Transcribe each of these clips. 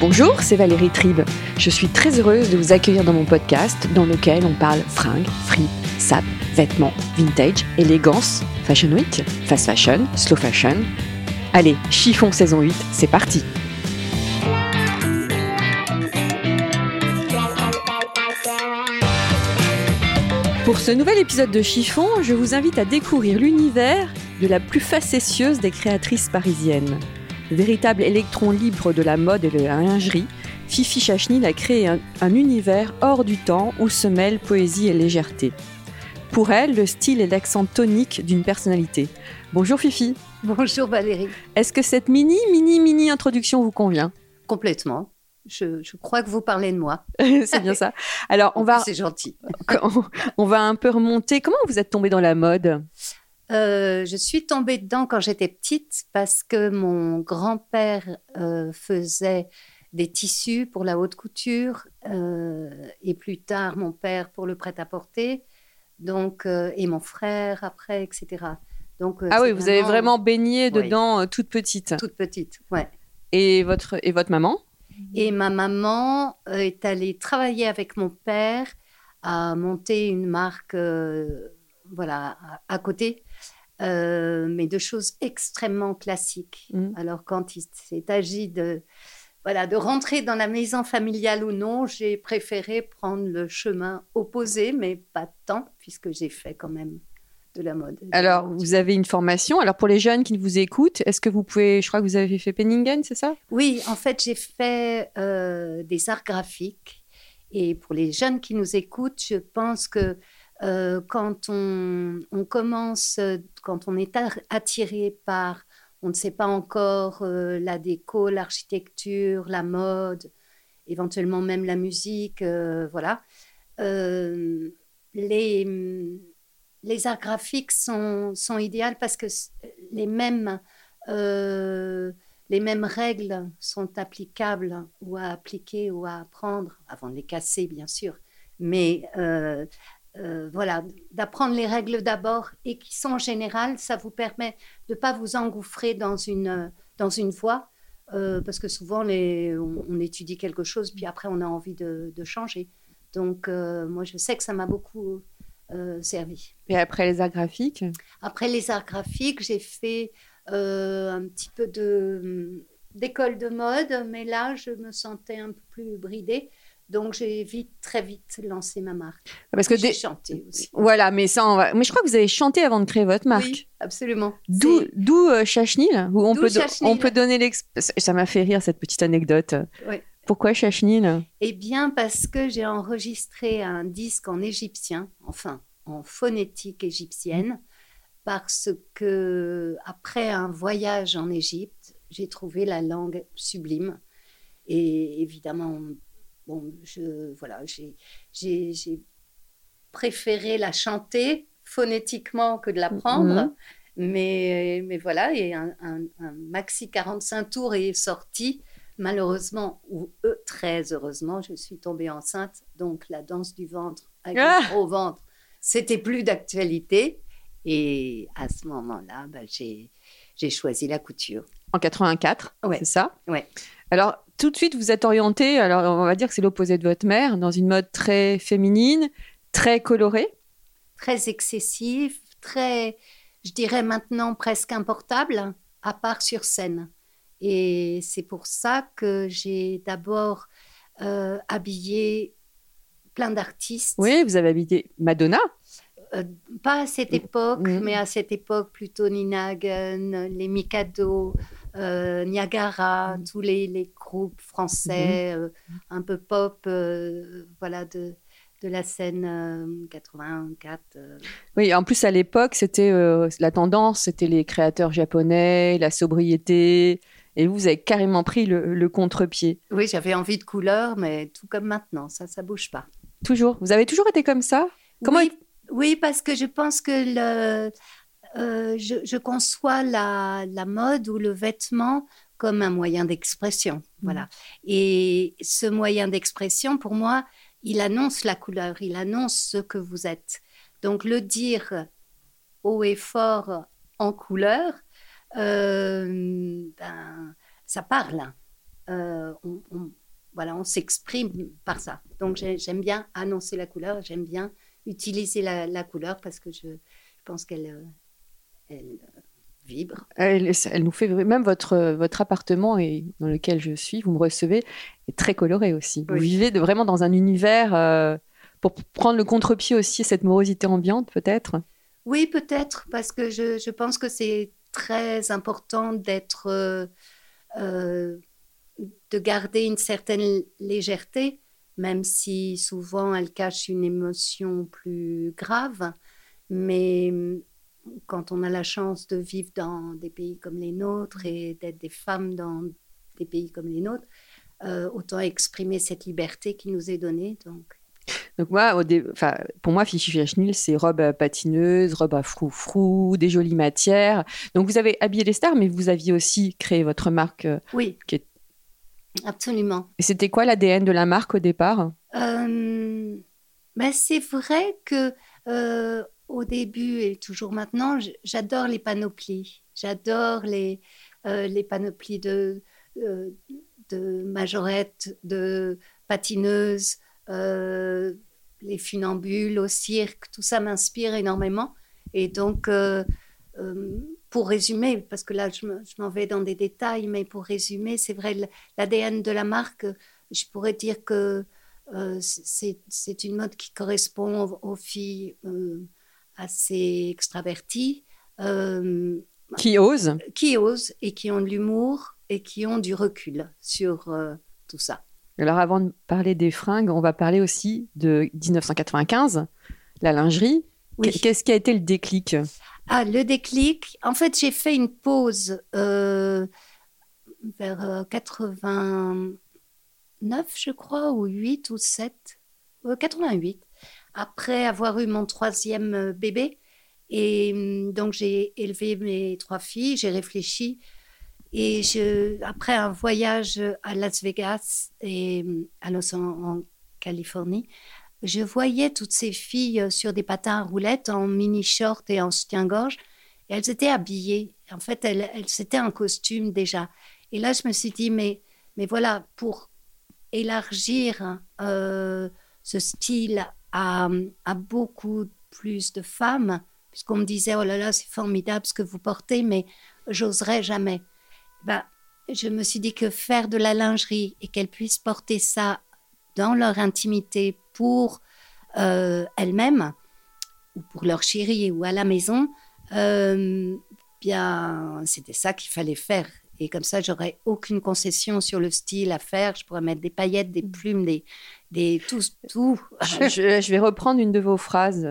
Bonjour, c'est Valérie Tribe. Je suis très heureuse de vous accueillir dans mon podcast dans lequel on parle fringues, fripes, sap, vêtements, vintage, élégance, fashion week, fast fashion, slow fashion. Allez, chiffon saison 8, c'est parti Pour ce nouvel épisode de Chiffon, je vous invite à découvrir l'univers de la plus facétieuse des créatrices parisiennes. Véritable électron libre de la mode et de la lingerie, Fifi Chachnil a créé un, un univers hors du temps où se mêlent poésie et légèreté. Pour elle, le style est l'accent tonique d'une personnalité. Bonjour Fifi. Bonjour Valérie. Est-ce que cette mini, mini, mini introduction vous convient? Complètement. Je, je, crois que vous parlez de moi. c'est bien ça. Alors, on va. C'est gentil. on, on va un peu remonter. Comment vous êtes tombée dans la mode? Euh, Je suis tombée dedans quand j'étais petite parce que mon grand-père euh, faisait des tissus pour la haute couture euh, et plus tard mon père pour le prêt-à-porter. Donc, et mon frère après, etc. Donc, ah oui, vous avez vraiment baigné dedans toute petite. toute petite, ouais. Et votre, et votre maman? Et ma maman est allée travailler avec mon père à monter une marque, voilà, à, à côté, euh, mais de choses extrêmement classiques. Mhm. Alors quand il s'est agi de, voilà, de rentrer dans la maison familiale ou non, j'ai préféré prendre le chemin opposé, mais pas tant, puisque j'ai fait quand même de la mode. Alors, vous avez une formation. Alors, pour les jeunes qui vous écoutent, est-ce que vous pouvez, je crois que vous avez fait Penningen, c'est ça? Oui, en fait, j'ai fait euh, des arts graphiques. Et pour les jeunes qui nous écoutent, je pense que euh, quand on, commence, euh, quand on est attiré par, on ne sait pas encore, euh, la déco, l'architecture, la mode, éventuellement même la musique, voilà, les, les arts graphiques sont, sont idéaux parce que les mêmes... les mêmes règles sont applicables ou à appliquer ou à apprendre, avant de les casser bien sûr, mais euh, voilà, d'apprendre les règles d'abord et qui sont générales, ça vous permet de ne pas vous engouffrer dans une, dans une voie, euh, parce que souvent les, on, on étudie quelque chose, puis après on a envie de, de changer. Donc euh, moi je sais que ça m'a beaucoup euh, servi. Et après les arts graphiques? Après les arts graphiques, j'ai fait euh, un petit peu de d'école de mode, mais là, je me sentais un peu plus bridée. Donc, j'ai vite, très vite lancé ma marque. Parce que j'ai des- chanté aussi. Voilà, mais ça, on va... mais je crois que vous avez chanté avant de créer votre marque. Oui, absolument. D'où, euh, Chachnil où on peut, do- Chachnil. on peut donner l'ex... Ça m'a fait rire cette petite anecdote. Oui. Pourquoi Chachnil Eh bien, parce que j'ai enregistré un disque en égyptien, enfin, en phonétique égyptienne, parce que après un voyage en Égypte, j'ai trouvé la langue sublime. Et évidemment, bon, je, voilà, j'ai, préféré la chanter phonétiquement que de l'apprendre. Mhm. Mais, mais voilà, et un, un- un maxi 45 tours est sorti. Malheureusement, ou euh, très heureusement, je suis tombée enceinte. Donc, la danse du ventre avec Ah le gros ventre, c'était plus d'actualité. Et à ce moment-là, bah, j'ai, j'ai choisi la couture. En 84, Ouais. c'est ça? Ouais. Alors, tout de suite, vous êtes orienté, alors on va dire que c'est l'opposé de votre mère, dans une mode très féminine, très colorée. Très excessive, très, je dirais maintenant presque importable, à part sur scène. Et c'est pour ça que j'ai d'abord euh, habillé plein d'artistes. Oui, vous avez habité Madonna. Euh, pas à cette époque, Mhm. mais à cette époque plutôt Nina Hagen, les Mikado, euh, Niagara, Mhm. tous les, les groupes français, euh, un peu pop, euh, voilà, de, de la scène 84. Oui, en plus à l'époque, c'était la tendance, c'était les créateurs japonais, la sobriété, et vous avez carrément pris le, contre-pied. Oui, j'avais envie de couleur, mais tout comme maintenant, ça, ça bouge pas. Toujours. Vous avez toujours été comme ça? Comment oui, parce que je pense que le, euh, je, conçois la, mode ou le vêtement comme un moyen d'expression. Mmh. Voilà. Et ce moyen d'expression, pour moi, il annonce la couleur, il annonce ce que vous êtes. Donc le dire haut et fort en couleur, euh, ben, ça parle. Euh, on, voilà, on s'exprime par ça. Donc j'aime bien annoncer la couleur, j'aime bien utiliser la, couleur parce que je, pense qu'elle elle, vibre. Elle, elle, nous fait même votre votre appartement et dans lequel je suis, vous me recevez, est très coloré aussi. Vous vivez de, vraiment dans un univers pour prendre le contre-pied aussi cette morosité ambiante peut-être? Oui, peut-être parce que je, je pense que c'est très important d'être, euh, euh, de garder une certaine légèreté, même si souvent elle cache une émotion plus grave. Mais quand on a la chance de vivre dans des pays comme les nôtres et d'être des femmes dans des pays comme les nôtres, euh, autant exprimer cette liberté qui nous est donnée. Donc, donc moi, au pour moi, Fichi Chenil, c'est robe patineuse, robe à frou-frou, des jolies matières. Donc vous avez habillé les stars, mais vous aviez aussi créé votre marque. Euh, oui. Absolument. Et c'était quoi l'ADN de la marque au départ? Euh, ben C'est vrai que au début et toujours maintenant, j'adore les panoplies. J'adore les, les panoplies de, de majorettes, de patineuses. Euh, les funambules au cirque, tout ça m'inspire énormément. Et donc, euh, euh, pour résumer, parce que là, je m'en vais dans des détails, mais pour résumer, c'est vrai, l'ADN de la marque, je pourrais dire que c'est une mode qui correspond aux, filles assez extraverties. qui osent Qui osent et qui ont de l'humour et qui ont du recul sur tout ça. Alors avant de parler des fringues, on va parler aussi de 1995, la lingerie. Qu'est-ce qui a été le déclic? Ah, le déclic, en fait, j'ai fait une pause euh, vers 89, euh, je crois, ou 8 ou 7, 88, euh, après avoir eu mon troisième bébé. Et hum, donc, j'ai élevé mes trois filles, j'ai réfléchi et après un voyage à Las Vegas et à Los en Californie, je voyais toutes ces filles sur des patins à roulettes en mini short et en soutien-gorge. Et elles étaient habillées. En fait, elles, elles c'était un costume déjà. Et là, je me suis dit, mais, mais voilà, pour élargir euh, ce style à, beaucoup plus de femmes, puisqu'on me disait, oh là là, c'est formidable ce que vous portez, mais j'oserais jamais bah, je me suis dit que faire de la lingerie et qu'elles puissent porter ça dans leur intimité pour euh, elles-mêmes ou pour leur chérie ou à la maison, euh, bien, c'était ça qu'il fallait faire. Et comme ça, j'aurais aucune concession sur le style à faire. Je pourrais mettre des paillettes, des plumes, des, des tout, tout. je, je, vais reprendre une de vos phrases.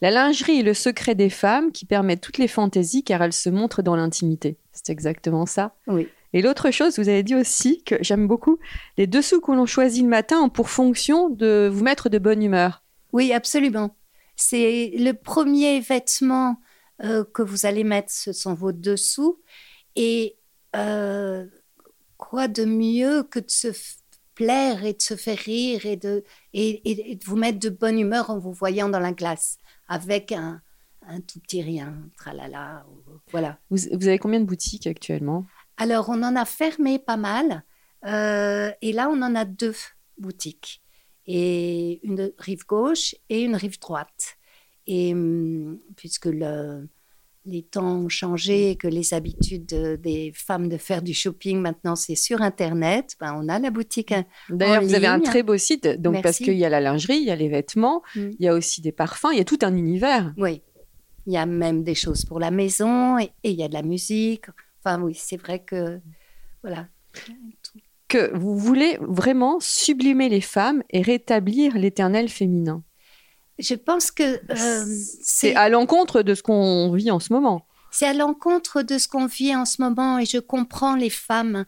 La lingerie est le secret des femmes qui permet toutes les fantaisies car elles se montrent dans l'intimité. C'est exactement ça. Oui. Et l'autre chose, vous avez dit aussi que j'aime beaucoup, les dessous que l'on choisit le matin ont pour fonction de vous mettre de bonne humeur. Oui, absolument. C'est le premier vêtement euh, que vous allez mettre, ce sont vos dessous. Et euh, quoi de mieux que de se plaire et de se faire rire et de, et de vous mettre de bonne humeur en vous voyant dans la glace avec un, un tout petit rien, tralala, voilà. Vous, vous, avez combien de boutiques actuellement? Alors, on en a fermé pas mal. Euh, et là, on en a deux boutiques. Et une rive gauche et une rive droite. Et hum, puisque le, les temps ont changé, que les habitudes des femmes de faire du shopping maintenant c'est sur internet, ben, on a la boutique. D'ailleurs, vous avez un très beau site, donc parce qu'il y a la lingerie, il y a les vêtements, mm. il y a aussi des parfums, il y a tout un univers. Oui, il y a même des choses pour la maison et, il y a de la musique. Enfin, oui, c'est vrai que. Voilà. Que vous voulez vraiment sublimer les femmes et rétablir l'éternel féminin. Je pense que c'est à l'encontre de ce qu'on vit en ce moment. C'est à l'encontre de ce qu'on vit en ce moment et je comprends les femmes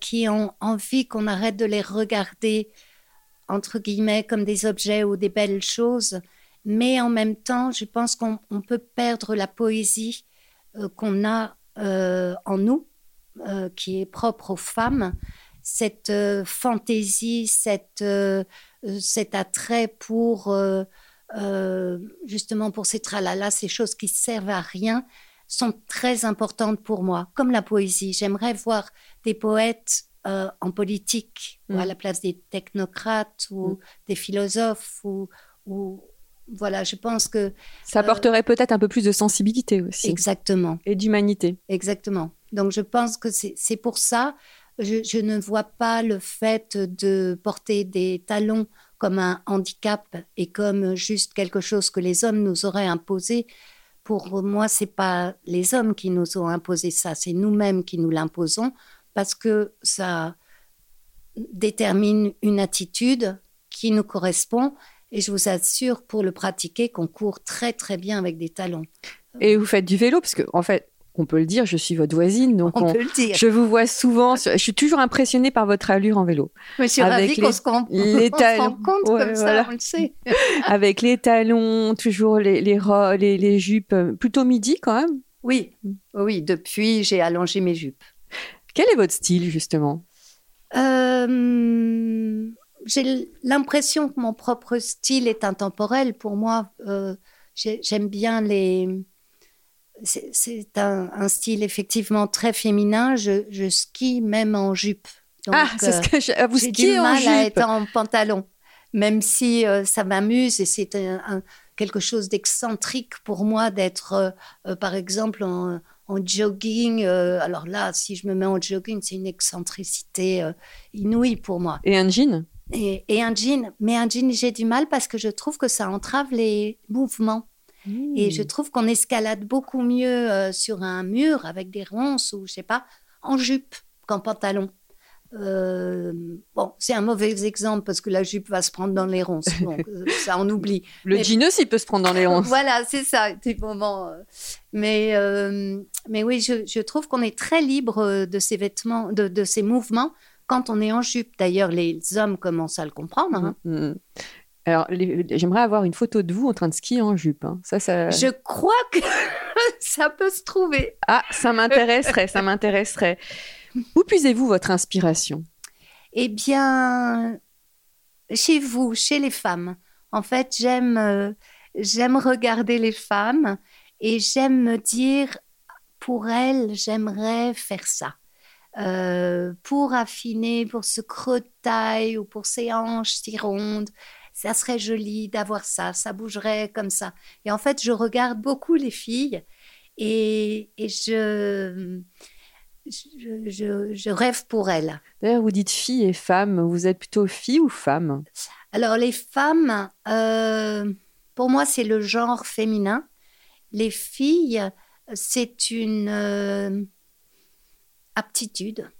qui ont envie qu'on arrête de les regarder entre guillemets comme des objets ou des belles choses, mais en même temps, je pense qu'on peut perdre la poésie qu'on a en nous, qui est propre aux femmes cette euh, fantaisie, cette, euh, euh, cet attrait pour justement pour ces tralala, ces choses qui servent à rien, sont très importantes pour moi, comme la poésie. J'aimerais voir des poètes en politique, ou à mm. la place des technocrates ou mm. des philosophes, ou, ou, voilà, je pense que... Ça apporterait peut-être un peu plus de sensibilité aussi. Exactement. Et d'humanité. Exactement. Donc je pense que c'est pour ça je, ne vois pas le fait de porter des talons comme un handicap et comme juste quelque chose que les hommes nous auraient imposé. Pour moi, c'est pas les hommes qui nous ont imposé ça, c'est nous-mêmes qui nous l'imposons parce que ça détermine une attitude qui nous correspond. Et je vous assure, pour le pratiquer, qu'on court très très bien avec des talons. Et vous faites du vélo, parce que en fait, on peut le dire, je suis votre voisine, donc on, peut le dire. je vous vois souvent. je suis toujours impressionnée par votre allure en vélo. Je suis ravie qu'on se, les talons, rend compte comme ça, on le sait. avec les talons, toujours les, les, les, jupes, euh, plutôt midi quand même. Oui, oui. Depuis, j'ai allongé mes jupes. Quel est votre style justement? Euh, J'ai l'impression que mon propre style est intemporel. Pour moi, euh, j'aime bien les c'est un, style effectivement très féminin. Je, skie même en jupe. ah, c'est ce que je, vous skiez du mal en à être en pantalon, même si euh, ça m'amuse et c'est quelque chose d'excentrique pour moi d'être, euh, euh, par exemple, en, jogging. alors là, si je me mets en jogging, c'est une excentricité inouïe pour moi. Et un jean? Et, et un jean, mais un jean, j'ai du mal parce que je trouve que ça entrave les mouvements. Et je mmh. trouve qu'on escalade beaucoup mieux euh, sur un mur avec des ronces ou je sais pas, en jupe qu'en pantalon. Euh, bon, c'est un mauvais exemple parce que la jupe va se prendre dans les ronces. Euh, ça, on oublie. Le jean aussi peut se prendre dans les ronces. voilà, c'est ça, des moments. Mais, mais oui, je, trouve qu'on est très libre de ces vêtements, de, de, ces mouvements quand on est en jupe. D'ailleurs, les hommes commencent à le comprendre. Hein. Mmh, mmh. Alors, j'aimerais avoir une photo de vous en train de skier en jupe. Hein. Ça, ça... Je crois que ça peut se trouver. Ah, ça m'intéresserait, ça m'intéresserait. Où puisez-vous votre inspiration? Eh bien, chez vous, chez les femmes. En fait, j'aime, euh, j'aime regarder les femmes et j'aime me dire, pour elles, j'aimerais faire ça. Euh, pour affiner, pour ce creux de taille ou pour ces hanches si rondes ça serait joli d'avoir ça, ça bougerait comme ça. Et en fait, je regarde beaucoup les filles et, je, je, rêve pour elles. D'ailleurs, vous dites fille et femme, vous êtes plutôt fille ou femme? Alors, les femmes, euh, pour moi, c'est le genre féminin. Les filles, c'est une euh, aptitude.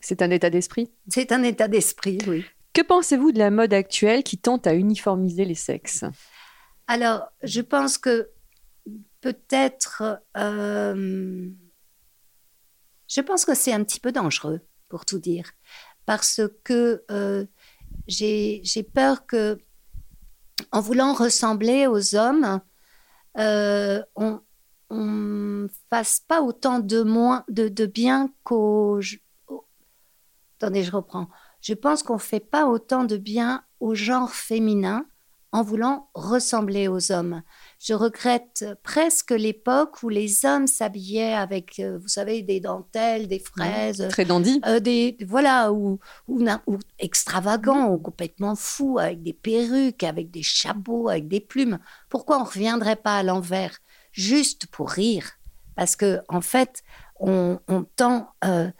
C'est un état d'esprit? C'est un état d'esprit, oui. Que pensez-vous de la mode actuelle qui tente à uniformiser les sexes? Alors, je pense que peut-être... Euh, je pense que c'est un petit peu dangereux, pour tout dire, parce que euh, j'ai peur que, en voulant ressembler aux hommes, euh, on ne fasse pas autant de, moins, de, de bien qu'aux... Attendez, je reprends je pense qu'on ne fait pas autant de bien au genre féminin en voulant ressembler aux hommes. Je regrette presque l'époque où les hommes s'habillaient avec, euh, vous savez, des dentelles, des fraises. très dandy. Euh, des, voilà, ou, ou, extravagants, ou complètement fous, avec des perruques, avec des chapeaux, avec des plumes. Pourquoi on ne reviendrait pas à l'envers Juste pour rire? Parce que en fait, on, tend euh,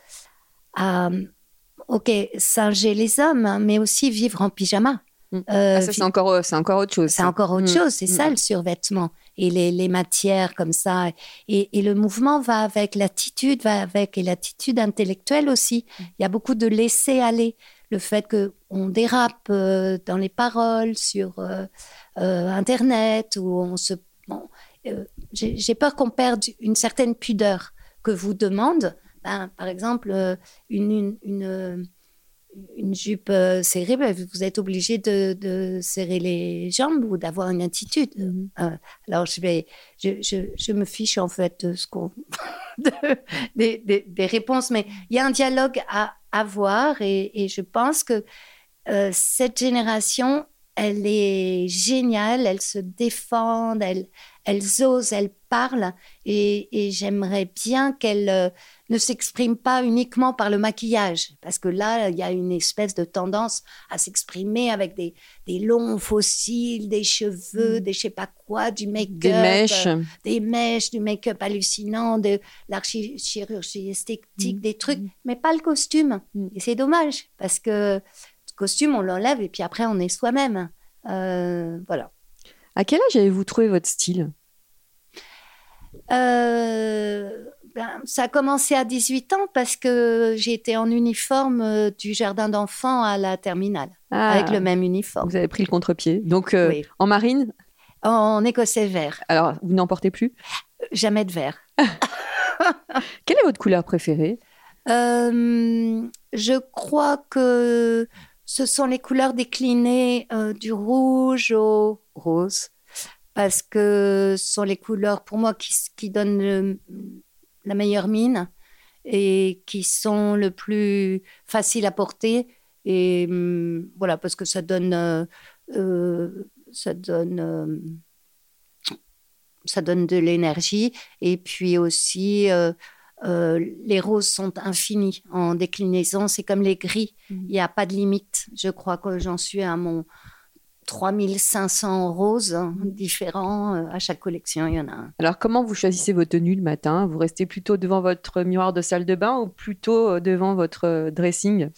à ok, singer les hommes, hein, mais aussi vivre en pyjama. Mm. Euh, ah, ça, c'est encore, c'est encore autre chose. C'est encore autre mm. chose, c'est ça mm. le survêtement. Et les, les matières comme ça. Et, et, le mouvement va avec, l'attitude va avec, et l'attitude intellectuelle aussi. Il y a beaucoup de laisser aller. le fait que on dérape euh, dans les paroles sur euh, euh, Internet ou on se. bon, euh, j'ai peur qu'on perde une certaine pudeur que vous demande, ben, par exemple, euh, une, une, une, euh, une jupe euh, serrée, ben, vous êtes obligé de, de serrer les jambes ou d'avoir une attitude. Mhm. Euh, alors, je, vais, je, je, je me fiche en fait de ce qu'on. de- des, des- des réponses, mais il y a un dialogue à avoir et, et je pense que euh, cette génération, elle est géniale, elle se défend, elle, elles osent, elles parlent et, et j'aimerais bien qu'elles euh, ne s'expriment pas uniquement par le maquillage parce que là, il y a une espèce de tendance à s'arrimer avec des, des longs fossiles, des cheveux, Mm. des je sais pas quoi, du make-up Des mèches. euh, des mèches, du make-up hallucinant, de l'archirurgie esthétique, Mm. des trucs, mais pas le costume. Mm. Et c'est dommage parce que costume, on l'enlève et puis après, on est soi-même. Euh, voilà. À quel âge avez-vous trouvé votre style? Euh, ben, ça a commencé à 18 ans parce que j'ai été en uniforme euh, du jardin d'enfants à la terminale, Ah, avec le même uniforme. Vous avez pris le contre-pied. Donc, euh, Oui. en marine, En écossais vert, alors, vous n'en portez plus? Jamais de vert. Quelle est votre couleur préférée? Euh, je crois que ce sont les couleurs déclinées euh, du rouge au rose, parce que ce sont les couleurs pour moi qui, donnent la meilleure mine et qui sont le plus faciles à porter. Et hum, voilà, parce que ça donne, euh, euh, ça donne, ça donne de l'énergie. Et puis aussi, euh, les roses sont infinies en déclinaison. C'est comme les gris. Mhm. Il n'y a pas de limite. Je crois que j'en suis à mon 3500 roses hein, différents. Euh, À chaque collection, il y en a un. Alors, comment vous choisissez vos tenues le matin? Vous restez plutôt devant votre miroir de salle de bain ou plutôt euh, devant votre dressing?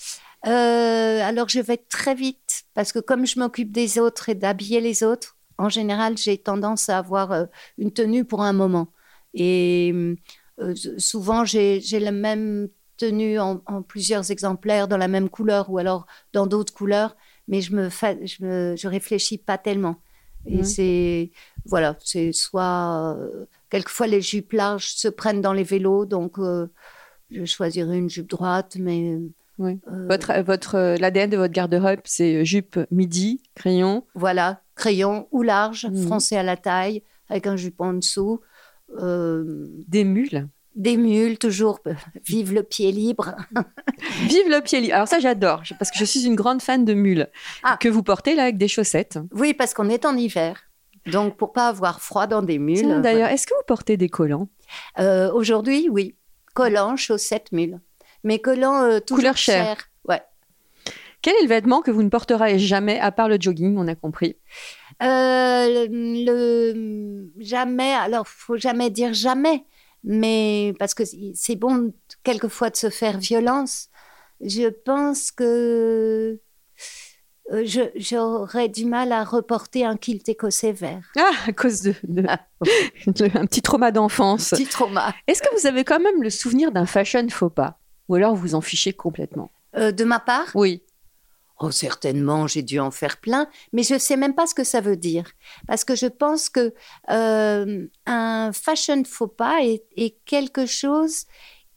Euh, alors, je vais très vite parce que comme je m'occupe des autres et d'habiller les autres, en général, j'ai tendance à avoir une tenue pour un moment. Et euh, souvent, j'ai la même tenue en, en plusieurs exemplaires dans la même couleur ou alors dans d'autres couleurs, mais je me, fa- je me je réfléchis pas tellement. Et Ouais. c'est voilà, c'est soit euh, quelquefois les jupes larges se prennent dans les vélos, donc euh, je choisirai une jupe droite, mais Oui. euh, Votre, votre, L'ADN de votre garde-robe, c'est jupe midi, crayon. Voilà, crayon ou large, Mhm. froncé à la taille, avec un jupon en dessous. Euh, Des mules. des mules, toujours. euh, Vive le pied libre. Vive le pied libre. Alors ça, j'adore, parce que je suis une grande fan de mules Ah. que vous portez là avec des chaussettes. Oui, parce qu'on est en hiver. Donc, pour pas avoir froid dans des mules. D'ailleurs, est-ce que vous portez des collants? Euh, Aujourd'hui, oui. Collants, chaussettes, mules. Mais collants euh, toujours Couleur chair. chair. Ouais. Quel est le vêtement que vous ne porterez jamais à part le jogging On a compris? Euh, le, jamais, alors faut jamais dire jamais, mais parce que c'est bon quelquefois de se faire violence. Je pense que euh, j'aurais du mal à reporter un kilt écossais vert. Ah, à cause de, de- de- un petit trauma d'enfance. Petit trauma. Est-ce que vous avez quand même le souvenir d'un fashion faux pas? Ou alors vous en fichez complètement? Euh, de ma part, Oui. Oh, certainement, j'ai dû en faire plein, mais je ne sais même pas ce que ça veut dire. Parce que je pense que euh, un fashion faux pas est, quelque chose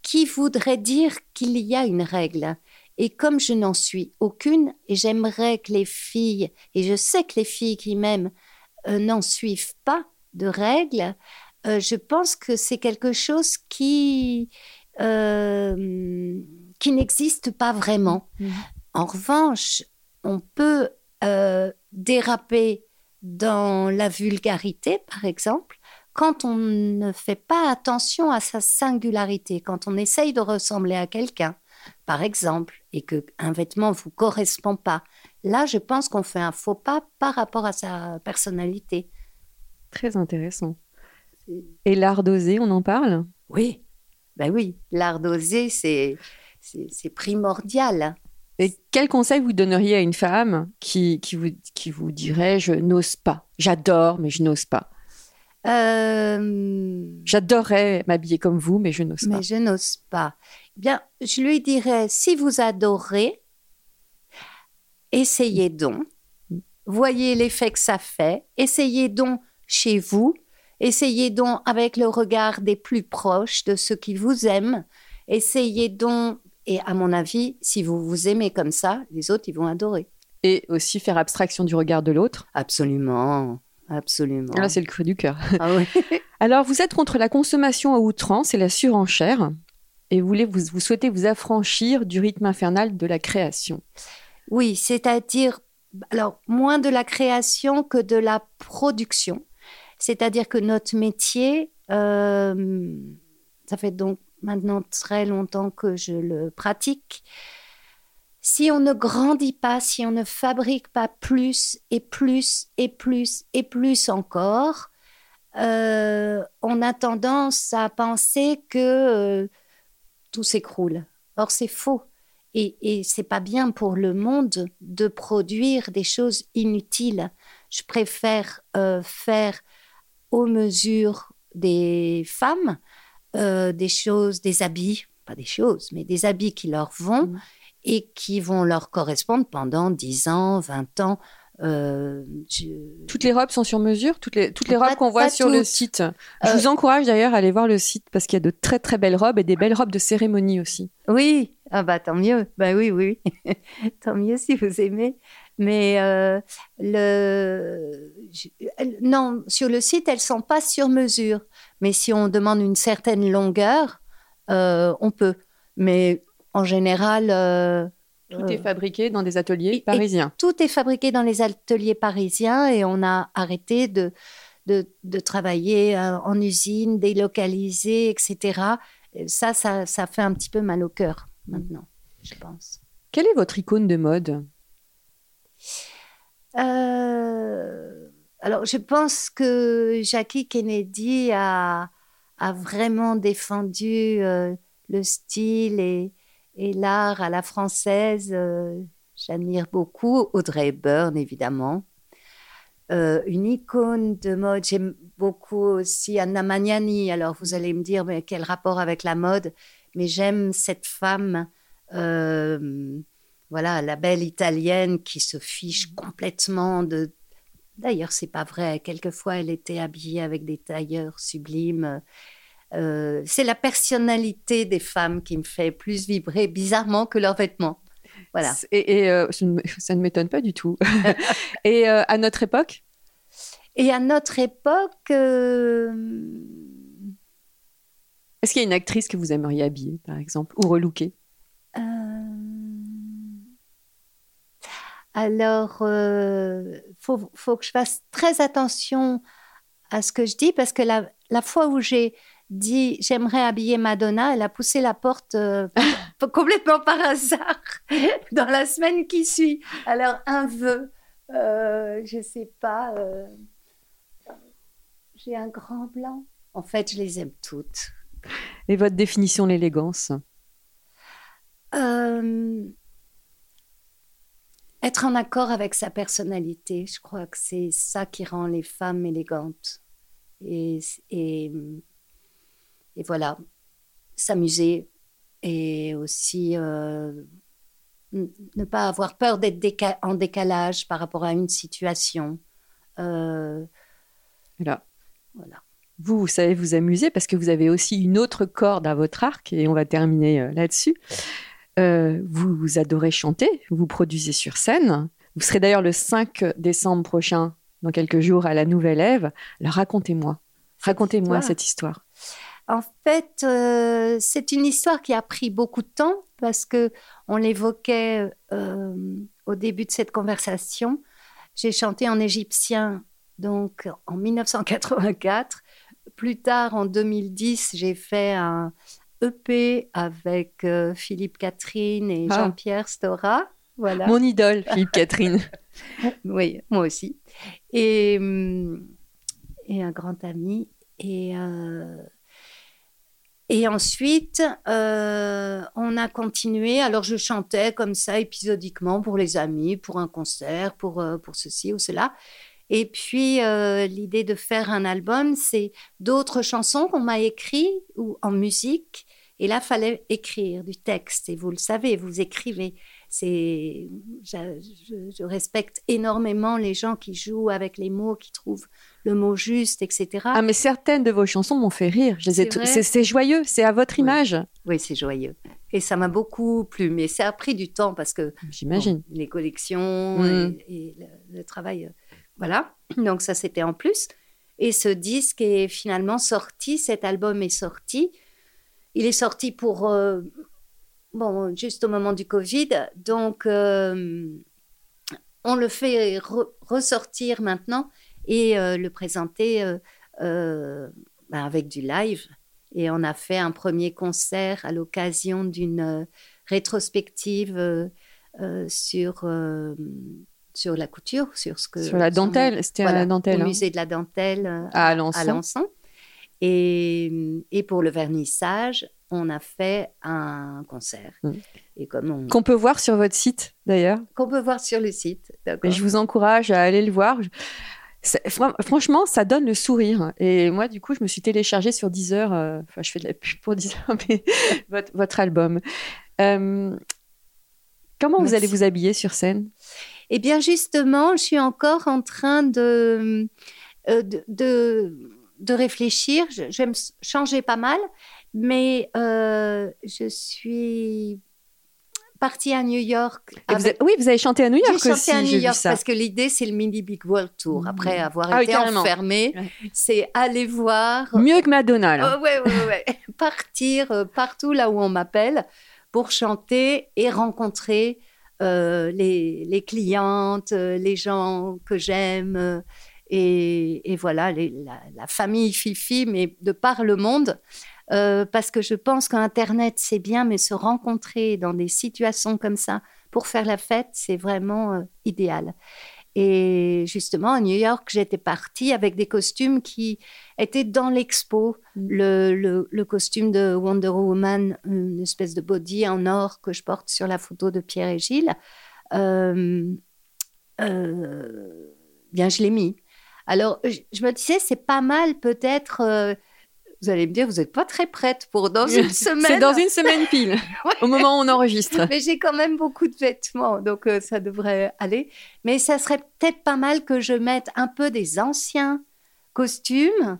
qui voudrait dire qu'il y a une règle. Et comme je n'en suis aucune, et j'aimerais que les filles, et je sais que les filles qui m'aiment euh, n'en suivent pas de règles, euh, je pense que c'est quelque chose qui, qui n'existe pas vraiment. En revanche, on peut euh, déraper dans la vulgarité, par exemple, quand on ne fait pas attention à sa singularité, quand on essaye de ressembler à quelqu'un, par exemple, et qu'un vêtement ne vous correspond pas. Là, je pense qu'on fait un faux pas par rapport à sa personnalité. Très intéressant. Et l'art d'oser, on en parle? Oui, ben oui, l'art d'oser, c'est primordial. Et quel conseil vous donneriez à une femme qui, qui, vous, qui vous dirait je n'ose pas J'adore, mais je n'ose pas? Euh, J'adorerais m'habiller comme vous, mais je n'ose pas. mais je n'ose pas. Eh Bien, je lui dirais, si vous adorez, essayez donc. Voyez l'effet que ça fait. Essayez donc chez vous. Essayez donc avec le regard des plus proches, de ceux qui vous aiment. Essayez donc, et à mon avis, si vous vous aimez comme ça, les autres, ils vont adorer. Et aussi faire abstraction du regard de l'autre. Absolument, absolument. Là, c'est le cru du cœur. Ah oui. Alors, vous êtes contre la consommation à outrance et la surenchère, et vous, voulez, vous, vous souhaitez vous affranchir du rythme infernal de la création. Oui, c'est-à-dire, alors, moins de la création que de la production. C'est-à-dire que notre métier, euh, ça fait donc maintenant très longtemps que je le pratique. Si on ne grandit pas, si on ne fabrique pas plus et plus et plus et plus encore, euh, on a tendance à penser que euh, tout s'écroule. Or, c'est faux. Et, et c'est pas bien pour le monde de produire des choses inutiles. Je préfère euh, faire aux mesures des femmes euh, des choses, des habits, pas des choses, mais des habits qui leur vont Mm. et qui vont leur correspondre pendant 10 ans, 20 ans. Euh, je- Toutes les robes sont sur mesure, toutes les, toutes les robes qu'on voit sur le site. Je Euh, vous encourage d'ailleurs à aller voir le site parce qu'il y a de très très belles robes et des belles robes de cérémonie aussi. Oui, ah bah tant mieux. Bah oui, oui. tant mieux si vous aimez. Mais euh, le... non, sur le site, elles sont pas sur mesure. Mais si on demande une certaine longueur, euh, on peut. Mais en général, euh, Tout est fabriqué dans des ateliers et- et- parisiens. tout est fabriqué dans les ateliers parisiens et on a arrêté de, de, de travailler en usine, délocalisé, etc. Et Ça, ça, ça fait un petit peu mal au cœur maintenant, je pense. Quelle est votre icône de mode? Euh, alors, je pense que Jackie Kennedy a, vraiment défendu euh, le style et, l'art à la française. Euh, J'admire beaucoup Audrey Hepburn, évidemment. Une icône de mode, j'aime beaucoup aussi Anna Magnani. Alors, vous allez me dire, mais quel rapport avec la mode? Mais j'aime cette femme. Voilà, la belle italienne qui se fiche complètement de. D'ailleurs, c'est pas vrai. Quelquefois, elle était habillée avec des tailleurs sublimes. Euh, c'est la personnalité des femmes qui me fait plus vibrer bizarrement que leurs vêtements. Voilà. Et, et, euh, ça ne- m'étonne pas du tout. et euh, à notre époque? Et à notre époque, Est-ce qu'il y a une actrice que vous aimeriez habiller, par exemple, ou relooker? Alors, euh, faut, faut que je fasse très attention à ce que je dis parce que la, la fois où j'ai dit j'aimerais habiller Madonna, elle a poussé la porte euh, complètement par hasard dans la semaine qui suit. Alors, un vœu, euh, je sais pas, j'ai un grand blanc. En fait, je les aime toutes. Et votre définition de l'élégance? Être en accord avec sa personnalité, je crois que c'est ça qui rend les femmes élégantes. Et, et, et voilà, s'amuser et aussi euh, ne pas avoir peur d'être déca- en décalage par rapport à une situation. Euh, Voilà. voilà. Vous, vous savez vous amuser parce que vous avez aussi une autre corde à votre arc et on va terminer euh, là-dessus. Euh, vous, vous adorez chanter, vous produisez sur scène. Vous serez d'ailleurs le 5 décembre prochain, dans quelques jours, à la Nouvelle Ève. Alors racontez-moi, racontez-moi cette histoire. En fait, euh, c'est une histoire qui a pris beaucoup de temps parce que on l'évoquait euh, au début de cette conversation. J'ai chanté en égyptien donc en 1984. Plus tard, en 2010, j'ai fait un EP avec euh, Philippe Catherine et Ah. Jean-Pierre Stora. Voilà. Mon idole, Philippe Catherine. Oui, moi aussi. Et, hum, et un grand ami. Et, euh, et ensuite, euh, on a continué. Alors, je chantais comme ça, épisodiquement, pour les amis, pour un concert, pour, pour ceci ou cela. Et puis, euh, l'idée de faire un album, c'est d'autres chansons qu'on m'a écrites ou en musique. Et là, fallait écrire du texte. Et vous le savez, vous écrivez. c'est, je, respecte énormément les gens qui jouent avec les mots, qui trouvent le mot juste, etc. Ah, mais certaines de vos chansons m'ont fait rire. C'est joyeux, c'est à votre image. Oui, c'est joyeux. Et ça m'a beaucoup plu, mais ça a pris du temps parce que j'imagine les collections mm. et, le, travail, euh, voilà. Donc ça, c'était en plus. Et ce disque est finalement sorti, cet album est sorti. Il est sorti pour, euh, bon, juste au moment du Covid. Donc, euh, on le fait ressortir maintenant et euh, le présenter ben, avec du live. Et on a fait un premier concert à l'occasion d'une rétrospective sur sur la couture, sur ce que sur la dentelle, c'était la dentelle, au hein. musée de la dentelle euh, à Alençon. Et, et, pour le vernissage, on a fait un concert. Mm. Et comme Qu'on peut voir sur votre site d'ailleurs. Qu'on peut voir sur le site. je vous encourage à aller le voir. Franchement, ça donne le sourire. Et moi, du coup, je me suis téléchargée sur Deezer. Euh, enfin, je fais de la pub pour Deezer, mais votre, votre album. Euh, comment vous allez vous habiller sur scène? Eh bien, justement, je suis encore en train de, euh, de, de, réfléchir. Je, vais me changer pas mal, mais euh, je suis partie à New York. oui, vous avez chanté à New York J'ai chanté à New York parce que l'idée, c'est le Mini Big World Tour. Mmh. Après avoir ah été enfermée, c'est aller voir. Mieux que Madonna, là. Oui, oui, oui. Partir euh, partout là où on m'appelle pour chanter et rencontrer euh, les, clientes, euh, les gens que j'aime, euh, et, voilà, la, famille Fifi, mais de par le monde. parce que je pense qu'Internet, c'est bien, mais se rencontrer dans des situations comme ça pour faire la fête, c'est vraiment idéal. Et justement, à New York, j'étais partie avec des costumes qui étaient dans l'expo. Mm. Le, le, costume de Wonder Woman, une espèce de body en or que je porte sur la photo de Pierre et Gilles. Euh, euh, bien, je l'ai mis. Alors, je, me disais, c'est pas mal peut-être euh, vous allez me dire, vous n'êtes pas très prête pour dans une semaine. C'est dans une semaine pile, au moment où on enregistre. Mais j'ai quand même beaucoup de vêtements, donc euh, ça devrait aller. Mais ça serait peut-être pas mal que je mette un peu des anciens costumes,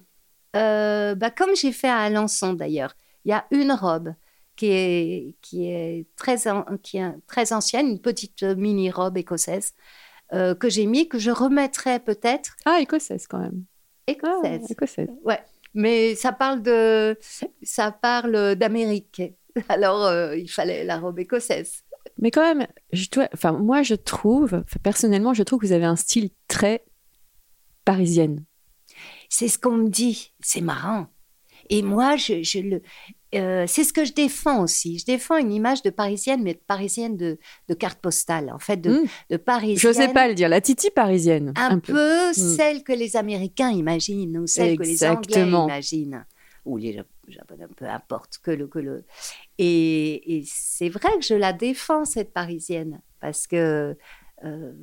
euh, bah, comme j'ai fait à Alençon d'ailleurs. Il y a une robe qui est, qui est, très, qui est très ancienne, une petite mini-robe écossaise, euh, que j'ai mis, que je remettrai peut-être. Ah, écossaise quand même. Écossaise. Ah, écossaise. Ouais mais ça parle de, ça parle d'Amérique. Alors, euh, il fallait la robe écossaise. Mais quand même, je enfin, moi, je trouve, personnellement, je trouve que vous avez un style très parisienne. C'est ce qu'on me dit. C'est marrant. Et moi, je, je le, euh, c'est ce que je défends aussi. Je défends une image de parisienne, mais de parisienne de, carte postale, en fait, de, mmh. de parisienne. Je sais pas le dire, la titi parisienne. Un, peu, mmh. celle que les Américains imaginent, ou celle que les Anglais imaginent, ou les Japonais, peu importe que le. Que le... Et, c'est vrai que je la défends, cette parisienne, parce que euh,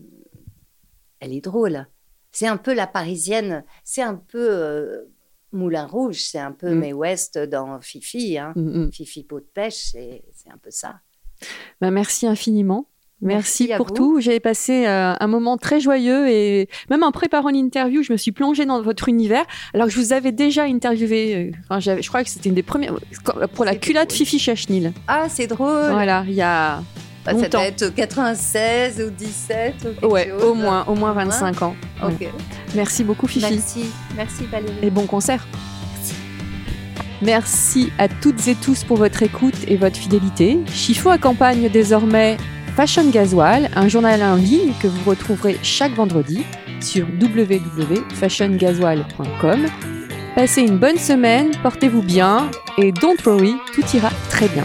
elle est drôle. C'est un peu la parisienne, c'est un peu. Euh, Moulin Rouge, c'est un peu mm. mes West dans Fifi. Hein. Mm, mm. Fifi Peau de Pêche, c'est un peu ça. Bah, merci infiniment. Merci, pour tout. J'ai passé euh, un moment très joyeux et même en préparant l'interview, je me suis plongée dans votre univers. Alors que je vous avais déjà interviewé, euh, je crois que c'était une des premières, pour la culotte Fifi Chachnil. Ah, c'est drôle. Voilà, il y a bah, ça doit être 96 ou 17 ou Ouais, au moins, au moins 25 ans. Merci beaucoup Fifi. Merci, merci Valérie. Et bon concert. Merci. Merci à toutes et tous pour votre écoute et votre fidélité. Chiffon accompagne désormais Fashion Gasoil, un journal en ligne que vous retrouverez chaque vendredi sur www.fashiongasoil.com. Passez une bonne semaine, portez-vous bien et don't worry, tout ira très bien.